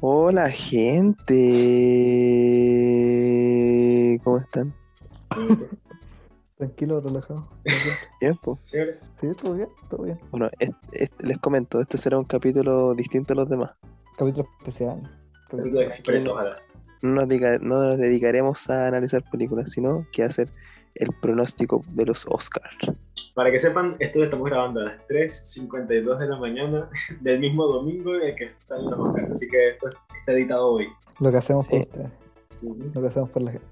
Hola gente, ¿cómo están? Tranquilo, relajado. Bien, pues. Sí, todo bien, todo bien. Bueno, es- es- les comento, este será un capítulo distinto a los demás. Capítulo especial. Capítulo expreso, ojalá. No nos, diga- no nos dedicaremos a analizar películas, sino que a hacer el pronóstico de los Oscars. Para que sepan, esto lo estamos grabando a las 3.52 de la mañana del mismo domingo en el que salen los Oscars, así que esto está editado hoy. Lo que hacemos por Sí. ustedes, lo que hacemos por la gente.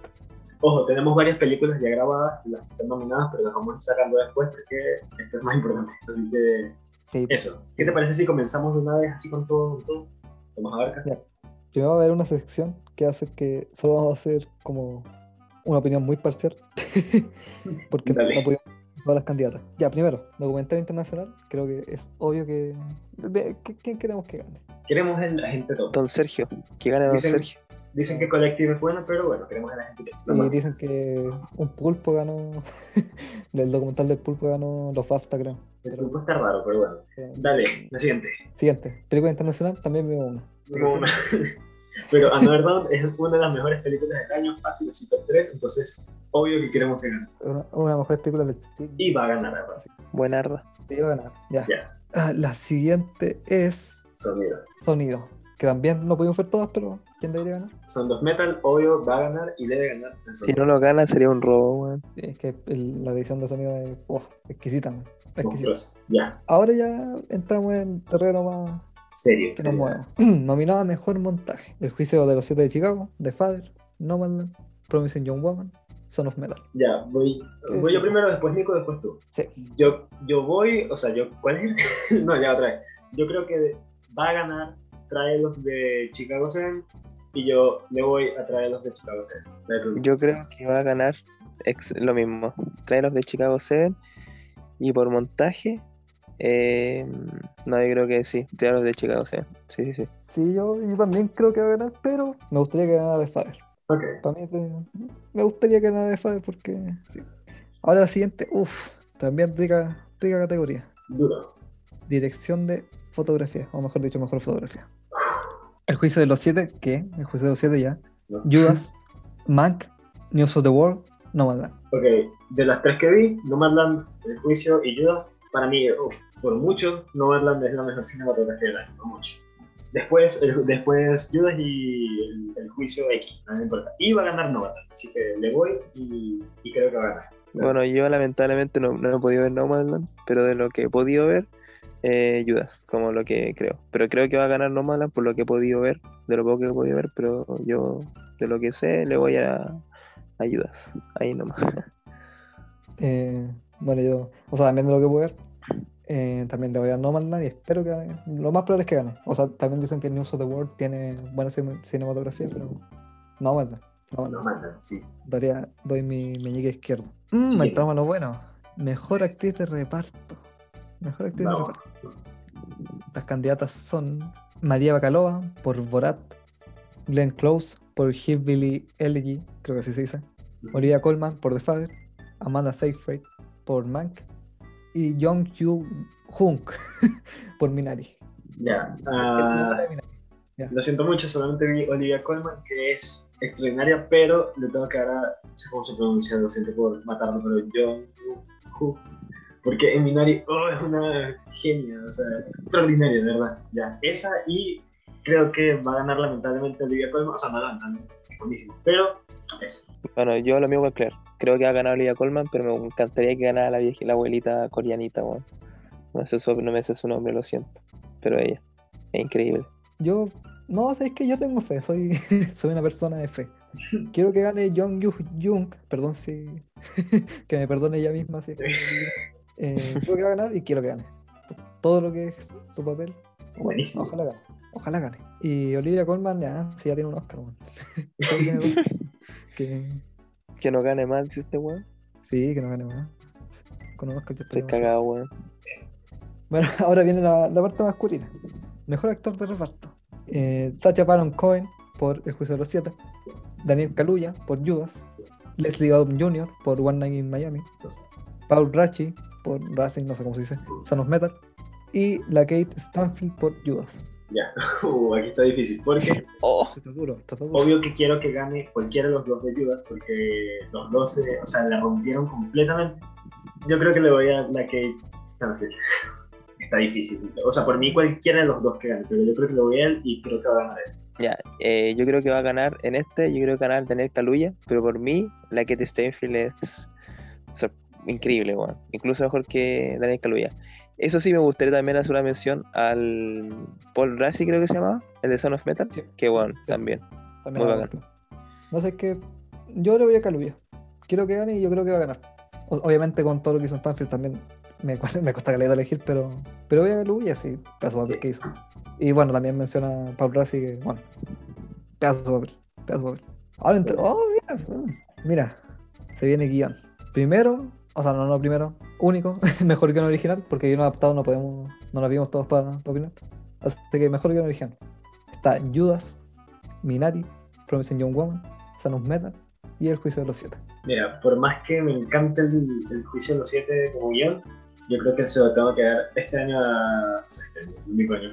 Ojo, tenemos varias películas ya grabadas, las que están nominadas, pero las vamos sacando después porque esto es más importante. Así que Sí, eso. ¿Qué te parece si comenzamos de una vez así con todo? Con todo? Vamos a ver. Ya. primero va a haber una sección que hace que solo vamos a hacer como una opinión muy parcial. Porque Dale. no pudimos todas las candidatas. Ya, primero, documental internacional. Creo que es obvio que. de- ¿qué- ¿Quién queremos que gane? Queremos el agente top. Don Sergio, que gane Don Dicen- Sergio. Dicen que Collective es bueno, pero bueno, queremos el agente top. Y dicen que un pulpo ganó. del documental del pulpo ganó los BAFTA, creo. El grupo está raro, pero bueno. Dale, la siguiente. Siguiente, película internacional, también veo una. No, no. Pero Underdog es una de las mejores películas del año, fácil, así top 3, entonces obvio que queremos que gane. Una, una de las mejores películas del siglo. Y va a ganar, ¿verdad? Buenarda. Sí, va a ganar. Ya. Ya. Ah, la siguiente es Sonido. Sonido. Que también no pudimos ver todas, pero ¿quién debería ganar? Son dos metal, obvio va a ganar y debe ganar el Si no lo gana sería un robo, weón. Sí, es que el- la edición de sonido es oh, exquisita. man. Exquisita. Ya, Ahora ya entramos en terreno más serio. que nos. Nominado a Mejor Montaje. El Juicio de los Siete de Chicago, The Father, Nomadland, Promising Young Woman, Son of Metal. Ya, voy, voy yo primero, después Nico, después tú. Sí. Yo, yo voy, o sea, yo, ¿cuál es? no, ya otra vez. Yo creo que va a ganar Trials de Chicago 7 y yo le voy a Trials de Chicago 7. Dale tú. Yo creo que va a ganar ex- lo mismo. Trae los de Chicago 7 y por montaje. Eh, no, yo creo que sí. Trae los de Chicago 7. Sí, sí, sí. Sí, yo, yo también creo que va a ganar, pero me gustaría que ganara The Father. Ok. Para mí es de- me gustaría que ganara The Father porque... sí. Ahora la siguiente, uff, también rica, rica categoría. Duro. Dirección de fotografía, o mejor dicho, mejor fotografía. El juicio de los siete, ¿qué? El juicio de los siete ya. ¿no? Judas, Mank, News of the World, Nomadland. Ok, de las tres que vi, Nomadland, El Juicio y Judas, para mí, uf, por mucho, Nomadland es la mejor cinematografía del año, por mucho. Después, el- después Judas y el, el Juicio X, no me importa. Y va a ganar Nomadland, así que le voy y, y creo que va a ganar. Bueno, yo lamentablemente no, no he podido ver Nomadland, pero de lo que he podido ver, eh, Judas, como lo que creo. Pero creo que va a ganar Nomadland por lo que he podido ver, de lo poco que he podido ver, pero yo de lo que sé le voy a, a Judas. Ahí nomás. Eh, bueno, yo, o sea, también de lo que puedo ver, eh, también le voy a Nomadland y espero que gane. Lo más probable es que gane. O sea, también dicen que News of the World tiene buena cine- cinematografía, pero Nomadland. Nomadland. Sí. Daría, doy mi meñique izquierdo. Mm, Sí. entramos a lo bueno. Mejor actriz de reparto. Mejor actriz de reparto. Las candidatas son María Bacalova por Borat, Glenn Close por Hillbilly Elegy, creo que así se dice, Olivia Colman por The Father, Amanda Seyfried por Mank y Jung Yoo Hunk por Minari. Ya. Minari. lo siento mucho, solamente vi Olivia Colman, que es extraordinaria, pero le tengo que dar a. No sé cómo se pronuncia, lo siento por matarlo, pero John Woo. Porque en Minari, oh, es una genia, o sea, extraordinaria, de verdad. Ya, esa y creo que va a ganar lamentablemente Olivia Colman, o sea, no es buenísimo, pero eso. Bueno, yo lo mismo que Claire. Creo que va a ganar Olivia Colman, pero me encantaría que ganara la vieja, la abuelita coreanita, weón. No, sé su, no me sé su nombre, lo siento. Pero ella, es increíble. Yo, no, es que yo tengo fe, soy, soy una persona de fe. Quiero que gane Jung Yoo Jung, perdón si. que me perdone ella misma si es que. Eh, creo que va a ganar y quiero que gane. Todo lo que es su papel, Buenísimo. ojalá gane. Ojalá gane. Y Olivia Colman, ya, sí, ya tiene un Oscar, dos. que, Que no gane más, dice este weón. sí, que no gane más. Con un Oscar ya Estoy cagado, weón. Bueno, ahora viene la, la parte masculina. Mejor actor de reparto. Eh, Sacha Baron Cohen por El Juicio de los Siete. Daniel Kaluuya por Judas. Leslie Odom Jr. por One Night in Miami. Paul Rachi por Racing, no sé cómo se dice. Son of Metal. Y la Kate Stanfield por Judas. Ya, uh, aquí está difícil. Porque Oh, está duro, está duro. obvio que quiero que gane cualquiera de los dos de Judas, porque los dos, se- o sea, la rompieron completamente. Yo creo que le voy a la Kate Stanfield. Está difícil. O sea, por mí cualquiera de los dos que gane, pero yo creo que le voy a él y creo que va a ganar él. ya, eh, yo creo que va a ganar en este, yo creo que va a ganar Daniel Kaluuya, pero por mí, la Kate Steinfeld es increíble, weón. Incluso mejor que Daniel Kaluuya. Eso sí, me gustaría también hacer una mención al Paul Rassi, creo que se llamaba, el de Son of Metal, Sí. que bueno, también. También Muy bacán. No sé, es que yo le voy a Caluya. Quiero que gane y yo creo que va a ganar. O- obviamente con todo lo que hizo Stanfield también me, cuesta- me cuesta caleta elegir, pero, pero voy a Caluya, sí, pedazo de papel Sí. que hizo. Y bueno, también menciona a Paul Rassi que, bueno, pedazo de papel, pedazo de papel. Ahora, entre- oh, mira, mira, se viene guion. Primero, o sea, no, no primero, único, mejor guion original, porque guion adaptado no podemos, no lo vimos todos para opinar. Así que mejor guion original. Está Judas, Minari, Promising Young Woman, Sanus Metal y El Juicio de los Siete. Mira, por más que me encante el, el juicio de los siete como guion, yo creo que se lo tengo que dar este año a. este año, único año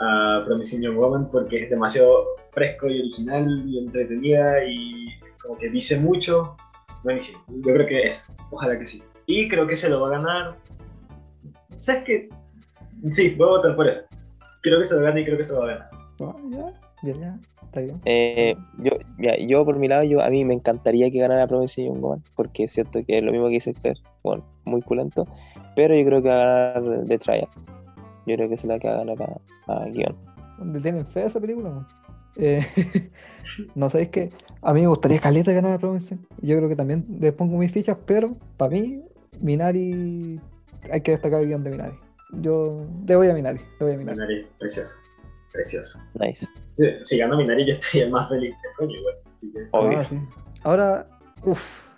a Promising Young Woman porque es demasiado fresco y original y entretenida y como que dice mucho. Buenísimo. Yo creo que es. Ojalá que sí. Y creo que se lo va a ganar. ¿Sabes qué? Sí, voy a votar por eso. Creo que se lo gana y creo que se lo va a ganar. Ah, ya, ya, ya, está bien. Eh, yo, ya, yo por mi lado, yo a mí me encantaría que ganara Promising Young Woman, porque es cierto que es lo mismo que dice Claire, bueno, muy culento, pero yo creo que va a ganar The Trial. Yo creo que es la que va a ganar a, a guion. ¿Dónde tienen fe esa película? man? Eh, no sabéis que a mí me gustaría Caleta ganar a Promising. Yo creo que también le pongo mis fichas, pero para mí, Minari. Hay que destacar el guion de Minari. Yo le voy a Minari, le voy a Minari. Minari, precioso. Precioso. Nice. Si, si gana Minari, yo estaría más feliz que coño, igual. Así que, Obvio. Ah, sí. Ahora, uff,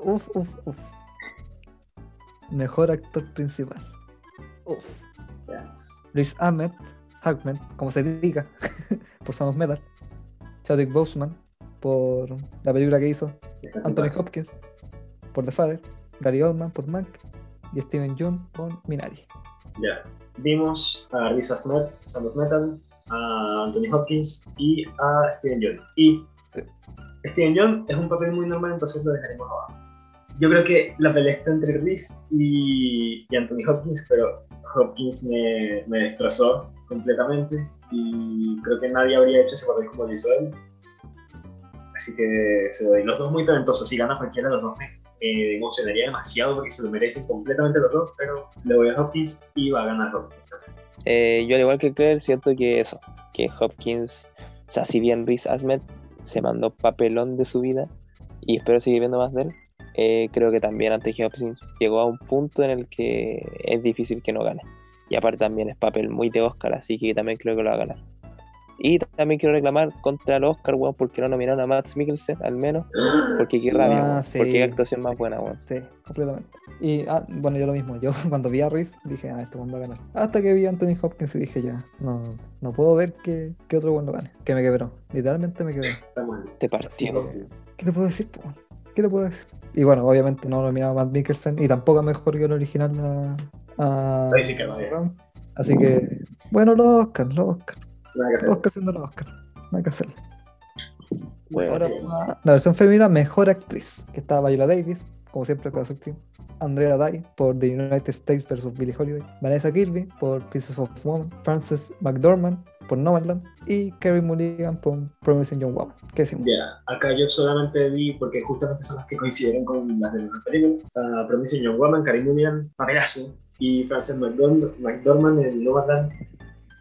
uff, uff, uff. Mejor actor principal. Uff. veamos. Luis Ahmed, Hackman, como se diga, por Sound of Metal. Chadwick Boseman, por la película que hizo. Anthony. Hopkins, por The Father. Gary Oldman, por Mank. Y Steven Yeun, por Minari. Ya. Vimos a Riz Ahmed, Sound of Metal, a Anthony Hopkins y a Steven Yeun. Y Sí. Steven Yeun es un papel muy normal, entonces lo dejaremos abajo. Yo creo que la pelea está entre Riz y, y Anthony Hopkins, pero Hopkins me, me destrozó completamente y creo que nadie habría hecho ese papel como lo hizo él. Así que se lo doy. Los dos muy talentosos. Si gana cualquiera de los dos me emocionaría demasiado porque se lo merecen completamente los dos, pero le voy a Hopkins y va a ganar Hopkins. Eh, yo al igual que Claire, siento que eso, que Hopkins, o sea, si bien Riz Ahmed se mandó papelón de su vida y espero seguir viendo más de él, eh, creo que también antes Hopkins llegó a un punto en el que es difícil que no gane. Y aparte también es papel muy de Oscar, así que también creo que lo va a ganar. Y también quiero reclamar contra el Oscar, weón, porque no nominaron a Max Mikkelsen, al menos, porque qué Sí. rabia, Ah, weón, sí. porque qué actuación más buena, weón. Sí, completamente. Y ah, bueno, yo lo mismo. Yo cuando vi a Ruiz dije, ah, este one va a ganar. Hasta que vi a Anthony Hopkins y dije, ya, no, no puedo ver que, que otro one lo gane. Que me quebró. Literalmente me quebró. Te partió. ¿Qué te puedo decir, po? ¿Qué te puedo decir? Y bueno, obviamente no nominaba a Matt Mikkelsen y tampoco mejor que el original a. a Ahí sí que no, ya. Brown. Así que, bueno, los Oscar, los Oscar. Nada que hacer. Los Oscar siendo los Oscar. No hay que hacerlo. Bueno, Ahora la versión femenina, mejor actriz, que está Viola Davis, como siempre su actriz. Andrea Day por The United States vs. Billie Holiday. Vanessa Kirby por Pieces of Woman. Frances McDormand por Nomadland. Y Carey Mulligan por Promising Young Woman. ¿Qué decimos? Ya, acá yo solamente vi, porque justamente son las que coincidieron con las de la película, Promising Young Woman, Karim Mulligan, papelazo, y Frances McDormand, McDormand en Nomadland.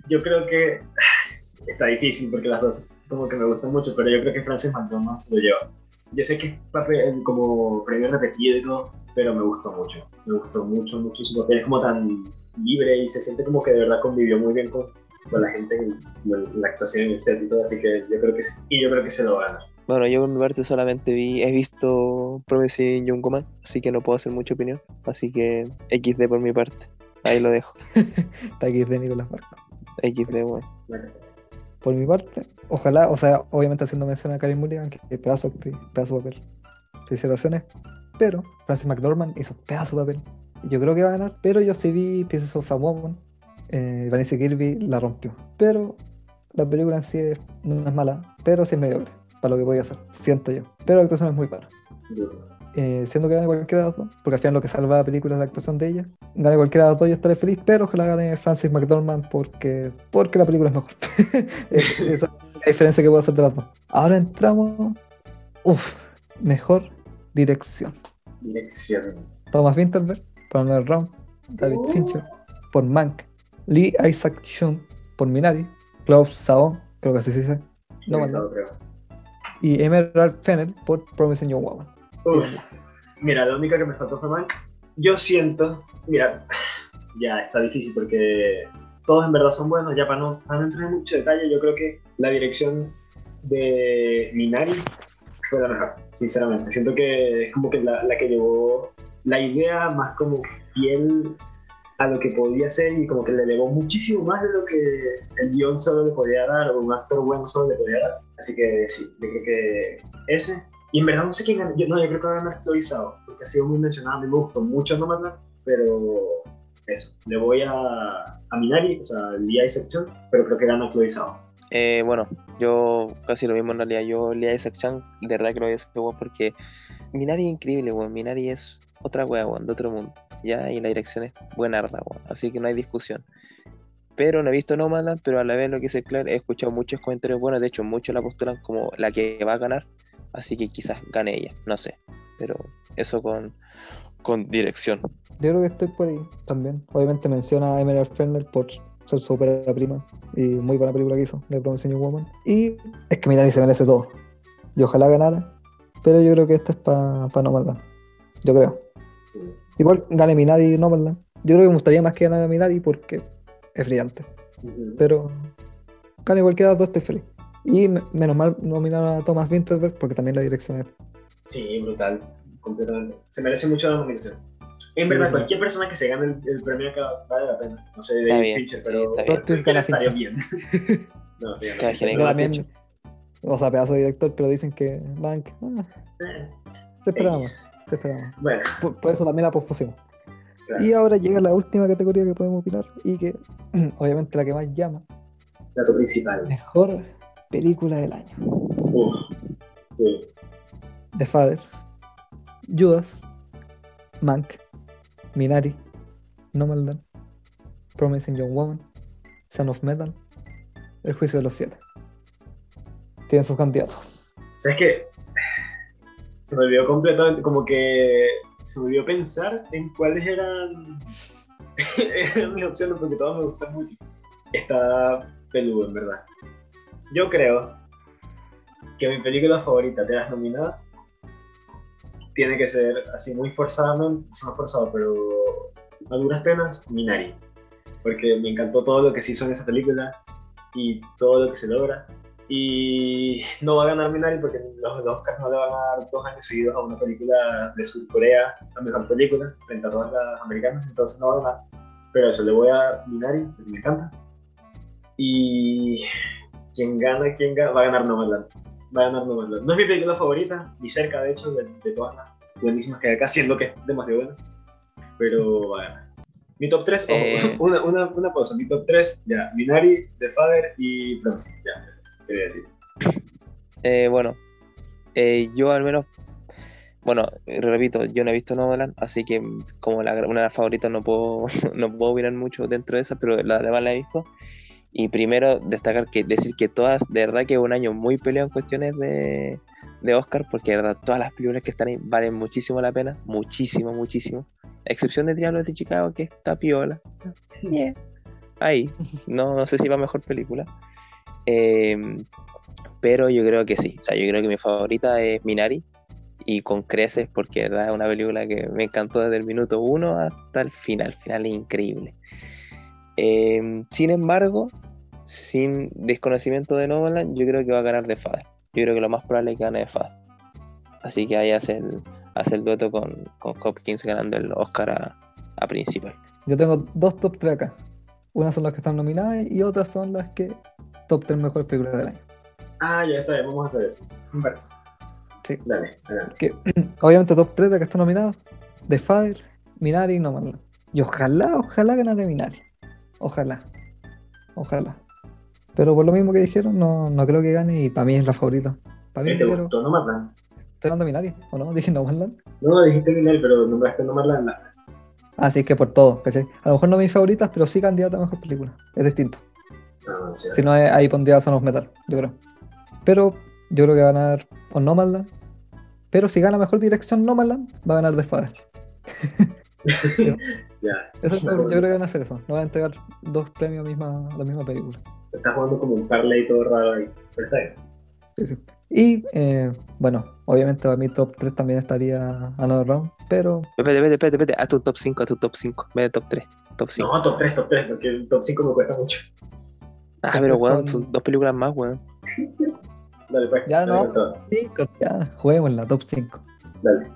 Yo creo que ah, está difícil porque las dos como que me gustan mucho, pero yo creo que Frances McDormand se lo lleva. Yo sé que es papel como premio repetido y todo, pero me gustó mucho. Me gustó mucho, mucho su papel. Es como tan libre y se siente como que de verdad convivió muy bien con, con la gente en, en la actuación en el set y todo, así que yo creo que sí. Y yo creo que se lo va a ganar. Bueno, yo por mi parte solamente vi, he visto Promising Young Woman, así que no puedo hacer mucha opinión. Así que XD por mi parte. Ahí lo dejo. De Nicolás Marco. XD, bueno. Que. Por mi parte, ojalá, o sea, obviamente haciendo mención a Carey Mulligan, que es pedazo pedazo papel. Felicitaciones. Pero Frances McDormand hizo pedazo de papel. Yo creo que va a ganar, pero yo sí vi Pieces of a Woman eh, Vanessa Kirby la rompió. Pero la película en sí es- no es mala, pero sí es mediocre para lo que podía hacer, siento yo. Pero la actuación es muy buena. Eh, siendo que gane cualquiera de las dos, porque al final lo que salva la película es la actuación de ella. Gane cualquiera de las dos, yo estaré feliz, pero ojalá gane Francis McDormand porque, porque la película es mejor. Es- Esa es la diferencia que puedo hacer de las dos. Ahora entramos. Uf, mejor dirección. Dirección. Thomas Winterberg por Another Round, David Uh. Fincher por Mank, Lee Isaac Chung por Minari, Klaus Saon, creo que así se dice, no, no, y Emerald Fennel por Promising Young Woman. Mira, la única que me faltó fue Mank. Yo siento, mira, ya está difícil porque todos en verdad son buenos. Ya para no, entrar en mucho detalle, yo creo que la dirección de Minari fue la mejor, sinceramente. Siento que es como que la, la que llevó la idea más como fiel a lo que podía ser y como que le elevó muchísimo más de lo que el guion solo le podía dar o un actor bueno solo le podía dar. Así que sí, yo creo que ese. Y en verdad no sé quién ganó. Yo, no, yo creo que va a ganar porque ha sido muy mencionado. A me gustó mucho Nomadland, pero eso. Le voy a, a Minari, o sea, Isaac Chung, pero creo que gana Chloe Zhao. Eh, bueno, yo casi lo mismo en realidad. Yo Lia Isaac de verdad que lo voy a porque Minari es increíble, weón. Minari es otra wea, weón, de otro mundo. Ya, y la dirección es buena, weón. Así que no hay discusión. Pero no he visto Nomadland, pero a la vez lo que dice Claire, he escuchado muchos comentarios buenos. De hecho, muchos la postulan como la que va a ganar. Así que quizás gane ella, no sé. Pero eso con, con dirección. Yo creo que estoy por ahí también. Obviamente menciona a Emerald Fennel por ser su ópera prima y muy buena película que hizo de Promising Young Woman. Y es que Minari se merece todo. Y ojalá ganara, pero yo creo que esto es para pa Nomadland. Yo creo. Sí. Igual gane Minari y Nomadland. Yo creo que me gustaría más que ganara Minari porque es brillante. Ujú. Pero gane cualquiera de las dos, estoy feliz. Y me- menos mal nominaron a Thomas Winterberg porque también la dirección es. Sí, brutal, completamente. Se merece mucho la nominación. En verdad, Sí. cualquier persona que se gane el, el premio acá vale la pena. No sé, David bien, Fincher, sí, pero estaría Fincher. bien. no, sí, Yo gana también, o sea, pedazo de director, pero dicen que Bank. ah, Eh, se esperaba. Se esperaba. Bueno, Por, por eso también la pospusimos. Claro, Y ahora llega la última categoría que podemos opinar y que obviamente la que más llama. dato principal. Mejor película del año. Uf, sí. The Father, Judas, Mank, Minari, Nomadland, Promising Young Woman, Son of Metal, El Juicio de los Siete. Tienen sus candidatos. ¿Sabes qué? Se me olvidó completamente, como que se me olvidó pensar en cuáles eran, eran mis opciones porque todas me gustan mucho. Está peludo, en verdad. Yo creo que mi película favorita de las nominadas tiene que ser así muy forzadamente, no forzado, pero a duras penas, Minari. Porque me encantó todo lo que se hizo en esa película y todo lo que se logra. Y no va a ganar Minari porque los, los Oscars no le van a dar dos años seguidos a una película de Surcorea, la mejor película, frente a todas las americanas, entonces no va a ganar. Pero eso le voy a Minari, porque me encanta. Y quien gana, quien gana, va a ganar Nomadland. Va a ganar Nomadland. No es mi película favorita, ni cerca de hecho de, de todas las buenísimas que hay acá, siendo que es demasiado buena. Pero va a ganar. Mi top 3, Eh. una, una, una pausa, mi top 3, ya, Minari, The Father y Promising, ya, eso quería decir. Eh, bueno, eh, yo al menos, bueno, repito, yo no he visto Nomadland, así que como la, una de las favoritas no puedo, no puedo opinar mucho dentro de esa, pero la demás la he visto. Y primero destacar que decir que todas, de verdad que es un año muy peleado en cuestiones de, de Oscar, porque de verdad todas las películas que están ahí valen muchísimo la pena, muchísimo, muchísimo. A excepción de Diablos de Chicago, que está piola. Yeah. Ahí, no, no sé si va mejor película. Eh, pero yo creo que sí. O sea, yo creo que mi favorita es Minari y con creces porque de verdad es una película que me encantó desde el minuto uno hasta el final. El final es increíble. Eh, sin embargo, sin desconocimiento de Nolan, yo creo que va a ganar The Father. Yo creo que lo más probable es que gane The Father. Así que ahí hace el, hace el dueto con, con Hopkins ganando el Oscar a, a principal. Yo tengo dos top 3 acá. Unas son las que están nominadas y otras son las que top 3 mejores películas del año. Ah, ya está bien, vamos a hacer eso. Me parece. Sí. Dale, dale. Que, obviamente top 3 de las que están nominadas. The Father, Minari y Nomadland. Y ojalá, ojalá ganara Minari. Ojalá. Ojalá. Pero por lo mismo que dijeron, no, no creo que gane y para mí es la favorita. Para mí, ¿Te gustó Nomadland? estoy hablando de Minari, ¿o no? Dije Nomadland. No, dijiste Minari, pero nombraste Nomadland. la- Ah, que por todo, ¿cachai? A lo mejor no mis favoritas, pero sí candidata a mejor película. Es distinto. Sé. Si no, ahí pondría Son of Metal, yo creo. Pero yo creo que va a ganar o Nomadland. Pero si gana mejor dirección Nomadland, va a ganar The Father. Ya, Eso, Bueno. yo creo que van a hacer eso. No van a entregar dos premios a, misma, a la misma película. estás jugando como un parlay todo raro ahí. Pero está bien. Sí, sí. Y eh, bueno, obviamente para mi top 3 también estaría Another Round, pero Espérate, espérate, espérate, espérate. Haz tu top 5, haz tu top 5. Ve de top 3. Top 5. No, top 3, top 3, porque el top 5 me cuesta mucho. Ah, pero weón, con- son dos películas más, weón. Dale, pues. Ya dale no. 5, ya, juguemos la top 5. Dale.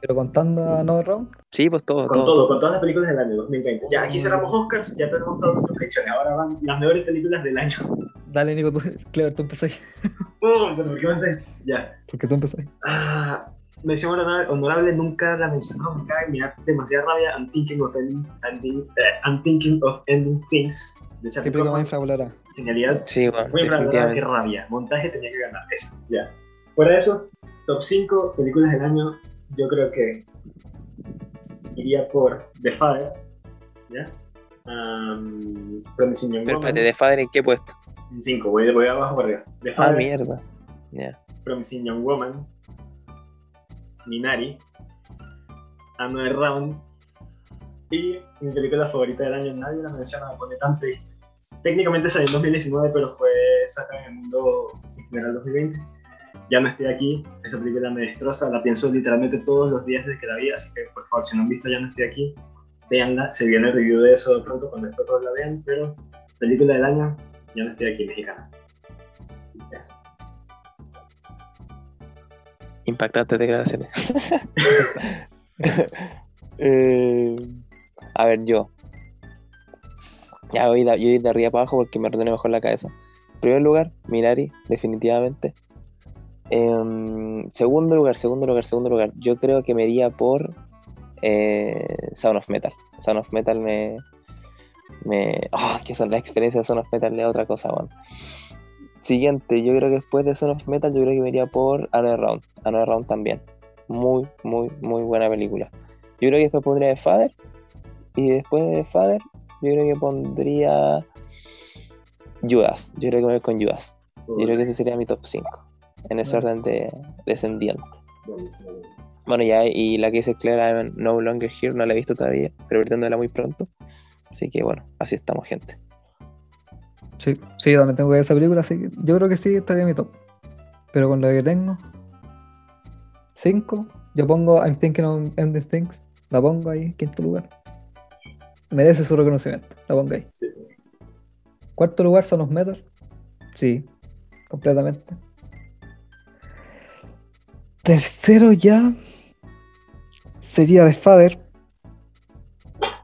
Pero contando a Another Round, Sí, pues todo, Con todo. todo, con todas las películas del año 2020. Ya, aquí cerramos Oscars, ya tenemos todas nuestras predicciones. Ahora van las mejores películas del año. dale Nico, tú, Clever, tú empezás. Oh, pero ¿por qué haces? Ya. Porque tú empezás. Ah, mención honorable, honorable, nunca la menciono, me cae, me da demasiada rabia. I'm thinking of ending, ending- eh, I'm thinking of ending things. De ¿Qué película más infravalorada? Genialidad. Sí, weón, Muy infravalorada, qué rabia. Montaje tenía que ganar. Eso, ya. Fuera de eso, top 5 películas del año, yo creo que iría por The Father. ¿Ya? Um, Promising Young Pero Woman. espérate, ¿de Father en qué puesto? 5, voy, voy abajo para arriba. The Ah, Father, mierda. Ya. Promising Young Woman, Minari, Another Round y mi película favorita del año, nadie la menciona, me pone tan triste. Técnicamente salió en 2019, pero fue sacada en el mundo en general 2020. Ya no estoy aquí, esa película me destroza, la pienso literalmente todos los días desde que la vi, así que por favor, si no han visto Ya no estoy aquí, véanla, se viene el review de eso de pronto cuando esto todos la vean, pero película del año, Ya no estoy aquí, mexicana. Eso. Impactantes declaraciones. Eh, a ver, yo. Ya voy de, yo voy de arriba para abajo porque me ordene mejor la cabeza. En primer lugar, Minari, definitivamente. Em, segundo lugar, segundo lugar, segundo lugar. Yo creo que me iría por eh, Sound of Metal. Sound of Metal me. me oh, que son las experiencias de Sound of Metal de otra cosa, bueno. Siguiente, yo creo que después de Son of Metal, yo creo que me iría por Another Round. Another Round también. Muy, muy, muy buena película. Yo creo que después pondría The Father. Y después de The Father, yo creo que pondría Judas. Yo creo que me voy con Judas. Yo creo que ese sería mi top 5. En ese orden de descendiente. Bueno, ya, y la que dice Claire, I'm no longer here, no la he visto todavía, pero verla muy pronto. Así que bueno, así estamos, gente. Sí, sí, también tengo que ver esa película, así que yo creo que sí estaría en mi top. Pero con lo que tengo, 5, yo pongo I'm Thinking of Ending Things, la pongo ahí, quinto lugar. Merece su reconocimiento, la pongo ahí. Sí. Cuarto lugar son los Metal, sí, completamente. Tercero ya sería The Father,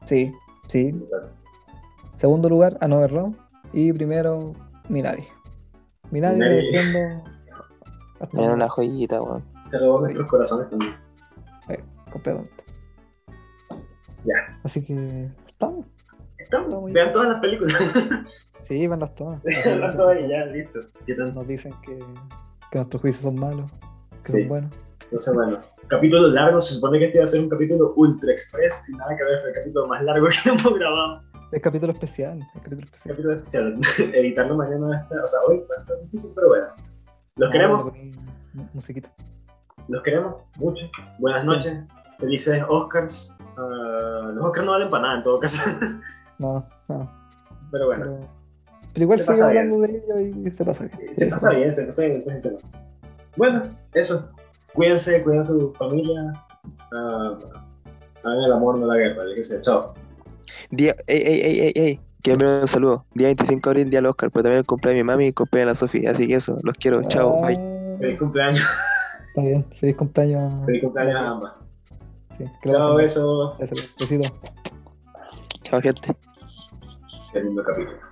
sí, sí. Segundo lugar, Another Round. Y primero, Minari. Minari lo Minari. defiendo hasta Era una joyita, weón. Se robó nuestros corazones también. completamente. Ya. Así que estamos. Estamos. Está Vean todas las películas. Sí, van las todas. Vean todas y ya, listo. Nos dicen que, que nuestros juicios son malos, que Sí. son buenos. Entonces, bueno, capítulo largo. Se supone que este iba a ser un capítulo ultra express y nada que ver, fue el capítulo más largo que hemos grabado. Es capítulo especial. Es capítulo especial. Capítulo especial. Editarlo mañana va a estar, o sea, hoy va a estar difícil, pero bueno. Los Ah, queremos, Musiquita. los queremos mucho. Buenas noches. Felices Oscars. Ah, los Oscars no valen para nada en todo caso. No, no. pero bueno, Pero, pero igual Se sigue pasa hablando de ello y se pasa bien. se pasa bien, se pasa bien, ese es el tema. Bueno, eso. Cuídense, cuiden a su familia. ah, hagan el amor, no la guerra. Yo qué sé, chao. Día, ey, ey, ey, ey, ey. Quiero enviar un saludo. Día 25 de abril, día del Oscar, pero también el cumpleaños de mi mami y el cumpleaños de la Sofía. Así que eso, los quiero. Chao, bye. Ah, Feliz cumpleaños. Está bien. Feliz cumpleaños. Feliz cumpleaños a ambas. Sí, Chao, besos. Eso. Chao, gente. Qué lindo capítulo.